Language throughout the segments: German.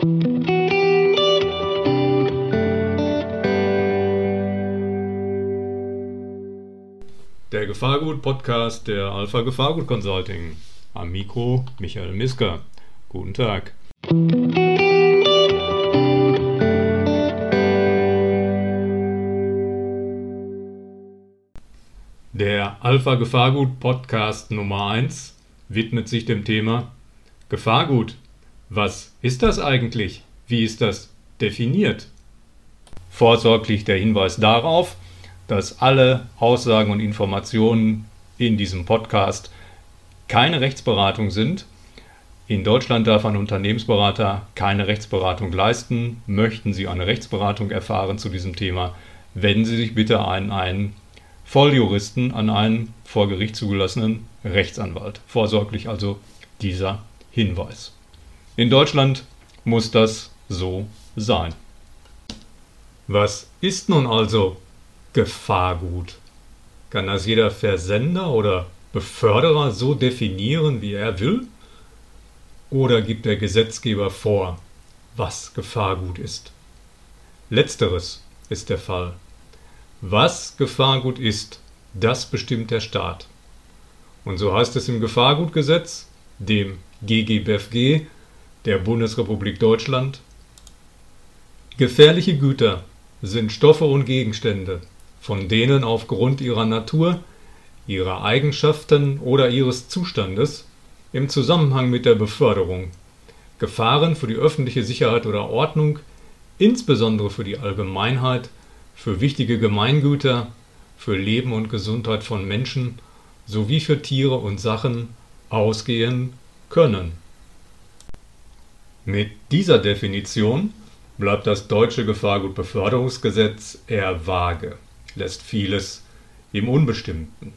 Der Gefahrgut-Podcast der Alpha Gefahrgut Consulting. Am Mikro Michael Misker. Guten Tag. Der Alpha Gefahrgut Podcast Nummer 1 widmet sich dem Thema Gefahrgut. Was ist das eigentlich? Wie ist das definiert? Vorsorglich der Hinweis darauf, dass alle Aussagen und Informationen in diesem Podcast keine Rechtsberatung sind. In Deutschland darf ein Unternehmensberater keine Rechtsberatung leisten. Möchten Sie eine Rechtsberatung erfahren zu diesem Thema, wenden Sie sich bitte an einen Volljuristen an einen vor Gericht zugelassenen Rechtsanwalt. Vorsorglich also dieser Hinweis. In Deutschland muss das so sein. Was ist nun also Gefahrgut? Kann das jeder Versender oder Beförderer so definieren, wie er will? Oder gibt der Gesetzgeber vor, was Gefahrgut ist? Letzteres ist der Fall. Was Gefahrgut ist, das bestimmt der Staat. Und so heißt es im Gefahrgutgesetz, dem GGBFG der Bundesrepublik Deutschland, Gefährliche Güter sind Stoffe und Gegenstände, von denen aufgrund ihrer Natur, ihrer Eigenschaften oder ihres Zustandes im Zusammenhang mit der Beförderung Gefahren für die öffentliche Sicherheit oder Ordnung, insbesondere für die Allgemeinheit, für wichtige Gemeingüter, für Leben und Gesundheit von Menschen sowie für Tiere und Sachen ausgehen können. Mit dieser Definition bleibt das deutsche Gefahrgutbeförderungsgesetz eher vage, lässt vieles im Unbestimmten.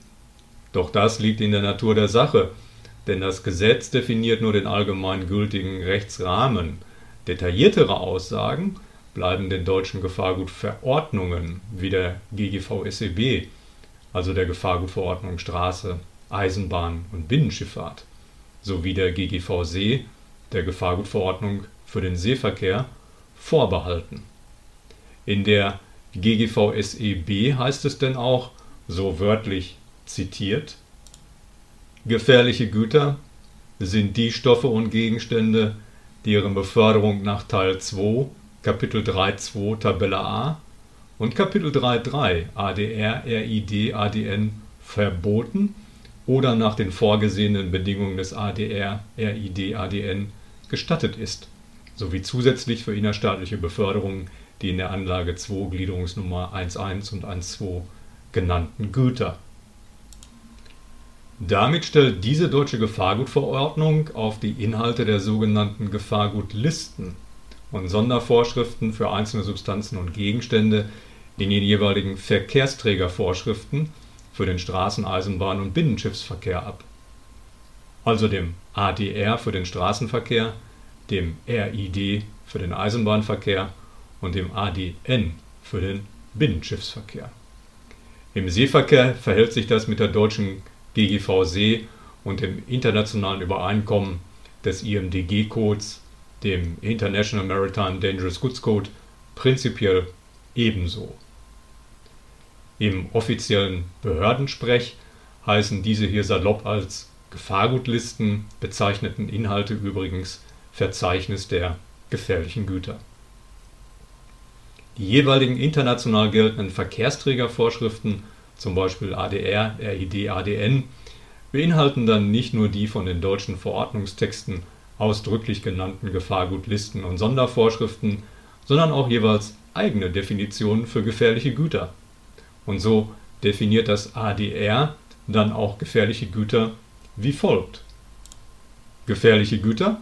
Doch das liegt in der Natur der Sache, denn das Gesetz definiert nur den allgemein gültigen Rechtsrahmen. Detailliertere Aussagen bleiben den deutschen Gefahrgutverordnungen wie der GGV-SEB, also der Gefahrgutverordnung Straße, Eisenbahn und Binnenschifffahrt, sowie der GGV-See, der Gefahrgutverordnung für den Seeverkehr, vorbehalten. In der GGV-SEB heißt es denn auch, so wörtlich zitiert, Gefährliche Güter sind die Stoffe und Gegenstände, deren Beförderung nach Teil 2 Kapitel 3.2 Tabelle A und Kapitel 3.3 ADR, RID, ADN verboten oder nach den vorgesehenen Bedingungen des ADR, RID, ADN gestattet ist, sowie zusätzlich für innerstaatliche Beförderungen die in der Anlage 2 Gliederungsnummer 1.1 und 1.2 genannten Güter. Damit stellt diese deutsche Gefahrgutverordnung auf die Inhalte der sogenannten Gefahrgutlisten und Sondervorschriften für einzelne Substanzen und Gegenstände in den jeweiligen Verkehrsträgervorschriften für den Straßen-, Eisenbahn- und Binnenschiffsverkehr ab, also dem ADR für den Straßenverkehr, dem RID für den Eisenbahnverkehr und dem ADN für den Binnenschiffsverkehr. Im Seeverkehr verhält sich das mit der deutschen GGV See und dem internationalen Übereinkommen des IMDG-Codes dem International Maritime Dangerous Goods Code prinzipiell ebenso. Im offiziellen Behördensprech heißen diese hier salopp als Gefahrgutlisten bezeichneten Inhalte übrigens Verzeichnis der gefährlichen Güter. Die jeweiligen international geltenden Verkehrsträgervorschriften, zum Beispiel ADR, RID, ADN, beinhalten dann nicht nur die von den deutschen Verordnungstexten ausdrücklich genannten Gefahrgutlisten und Sondervorschriften, sondern auch jeweils eigene Definitionen für gefährliche Güter. Und so definiert das ADR dann auch gefährliche Güter wie folgt. Gefährliche Güter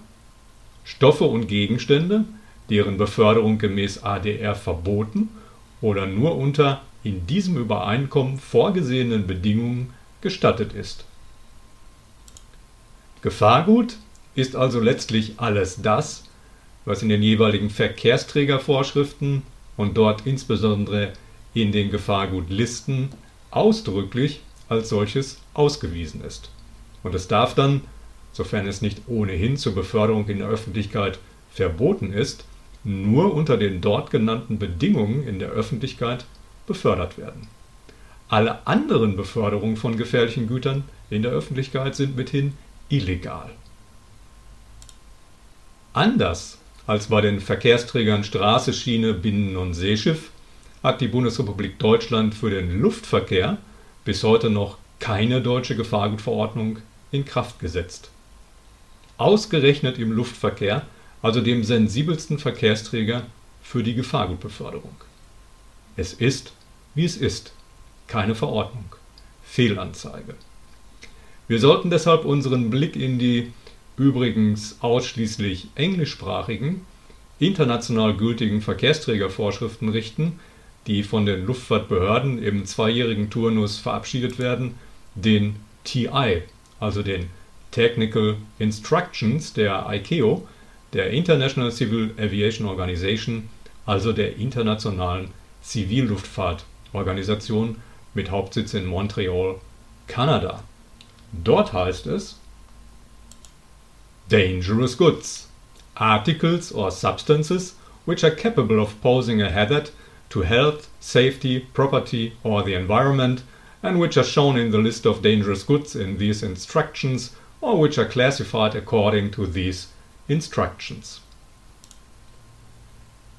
Stoffe und Gegenstände, deren Beförderung gemäß ADR verboten oder nur unter in diesem Übereinkommen vorgesehenen Bedingungen gestattet ist. Gefahrgut ist also letztlich alles das, was in den jeweiligen Verkehrsträgervorschriften und dort insbesondere in den Gefahrgutlisten ausdrücklich als solches ausgewiesen ist. Und es darf dann, sofern es nicht ohnehin zur Beförderung in der Öffentlichkeit verboten ist, nur unter den dort genannten Bedingungen in der Öffentlichkeit befördert werden. Alle anderen Beförderungen von gefährlichen Gütern in der Öffentlichkeit sind mithin illegal. Anders als bei den Verkehrsträgern Straße, Schiene, Binnen- und Seeschiff hat die Bundesrepublik Deutschland für den Luftverkehr bis heute noch keine deutsche Gefahrgutverordnung in Kraft gesetzt. Ausgerechnet im Luftverkehr, also dem sensibelsten Verkehrsträger für die Gefahrgutbeförderung. Es ist, wie es ist, keine Verordnung. Fehlanzeige. Wir sollten deshalb unseren Blick in die übrigens ausschließlich englischsprachigen, international gültigen Verkehrsträgervorschriften richten, die von den Luftfahrtbehörden im zweijährigen Turnus verabschiedet werden, den TI, also den Technical Instructions der ICAO, der International Civil Aviation Organization, also der internationalen Zivilluftfahrtorganisation mit Hauptsitz in Montreal, Kanada. Dort heißt es Dangerous goods articles or substances which are capable of posing a hazard to health, safety, property, or the environment, and which are shown in the list of dangerous goods in these instructions, or which are classified according to these instructions.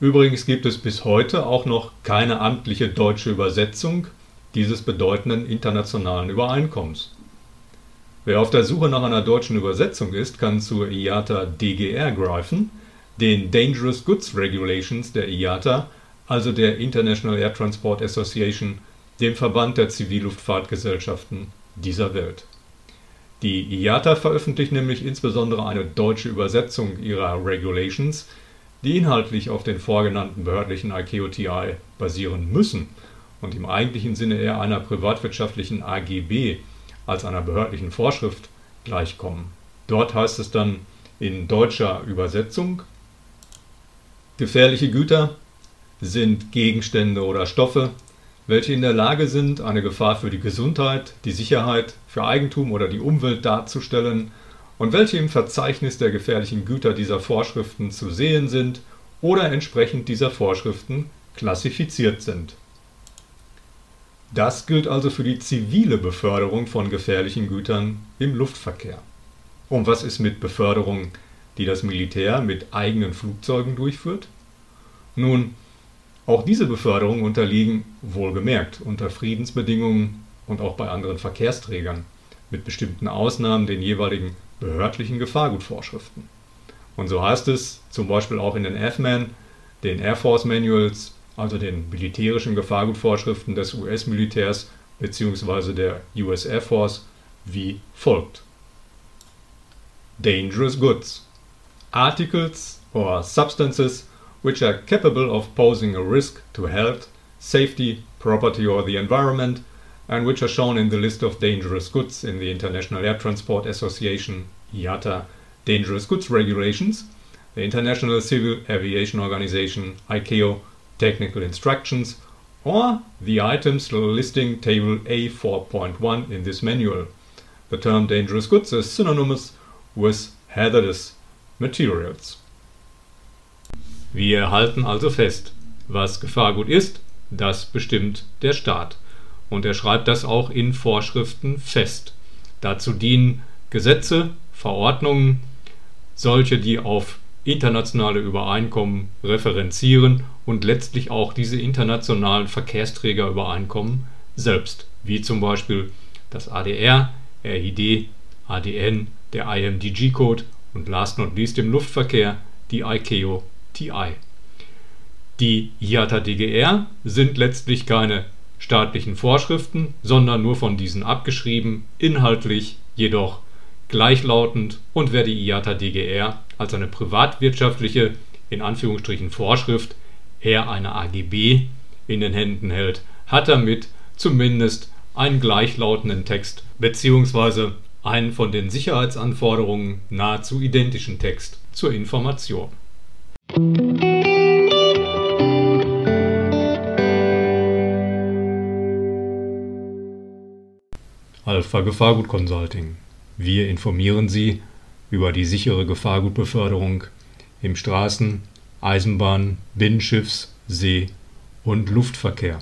Übrigens gibt es bis heute auch noch keine amtliche deutsche Übersetzung dieses bedeutenden internationalen Übereinkommens. Wer auf der Suche nach einer deutschen Übersetzung ist, kann zur IATA DGR greifen, den Dangerous Goods Regulations der IATA, also der International Air Transport Association, dem Verband der Zivilluftfahrtgesellschaften dieser Welt. Die IATA veröffentlicht nämlich insbesondere eine deutsche Übersetzung ihrer Regulations, die inhaltlich auf den vorgenannten behördlichen ICAO-TI basieren müssen und im eigentlichen Sinne eher einer privatwirtschaftlichen AGB als einer behördlichen Vorschrift gleichkommen. Dort heißt es dann in deutscher Übersetzung, gefährliche Güter sind Gegenstände oder Stoffe, welche in der Lage sind, eine Gefahr für die Gesundheit, die Sicherheit, für Eigentum oder die Umwelt darzustellen und welche im Verzeichnis der gefährlichen Güter dieser Vorschriften zu sehen sind oder entsprechend dieser Vorschriften klassifiziert sind. Das gilt also für die zivile Beförderung von gefährlichen Gütern im Luftverkehr. Und was ist mit Beförderung, die das Militär mit eigenen Flugzeugen durchführt? Nun, auch diese Beförderungen unterliegen, wohlgemerkt, unter Friedensbedingungen und auch bei anderen Verkehrsträgern, mit bestimmten Ausnahmen den jeweiligen behördlichen Gefahrgutvorschriften. Und so heißt es zum Beispiel auch in den AFMAN, den Air Force Manuals also den militärischen Gefahrgutvorschriften des US-Militärs bzw. der US Air Force, wie folgt. Dangerous goods. Articles or substances which are capable of posing a risk to health, safety, property or the environment and which are shown in the list of dangerous goods in the International Air Transport Association IATA Dangerous Goods Regulations, the International Civil Aviation Organization ICAO technical instructions, or the items listing table A4.1 in this manual. The term dangerous goods is synonymous with hazardous materials. Wir halten also fest, was Gefahrgut ist, das bestimmt der Staat. Und er schreibt das auch in Vorschriften fest. Dazu dienen Gesetze, Verordnungen, solche, die auf internationale Übereinkommen referenzieren und letztlich auch diese internationalen Verkehrsträgerübereinkommen selbst, wie zum Beispiel das ADR, RID, ADN, der IMDG-Code und last not least im Luftverkehr die ICAO TI. Die IATA DGR sind letztlich keine staatlichen Vorschriften, sondern nur von diesen abgeschrieben, inhaltlich jedoch gleichlautend und wer die IATA DGR als eine privatwirtschaftliche in Anführungsstrichen Vorschrift eher eine AGB in den Händen hält, hat damit zumindest einen gleichlautenden Text bzw. einen von den Sicherheitsanforderungen nahezu identischen Text zur Information. Alpha Gefahrgut Consulting wir informieren Sie über die sichere Gefahrgutbeförderung im Straßen-, Eisenbahn-, Binnenschiffs-, See- und Luftverkehr.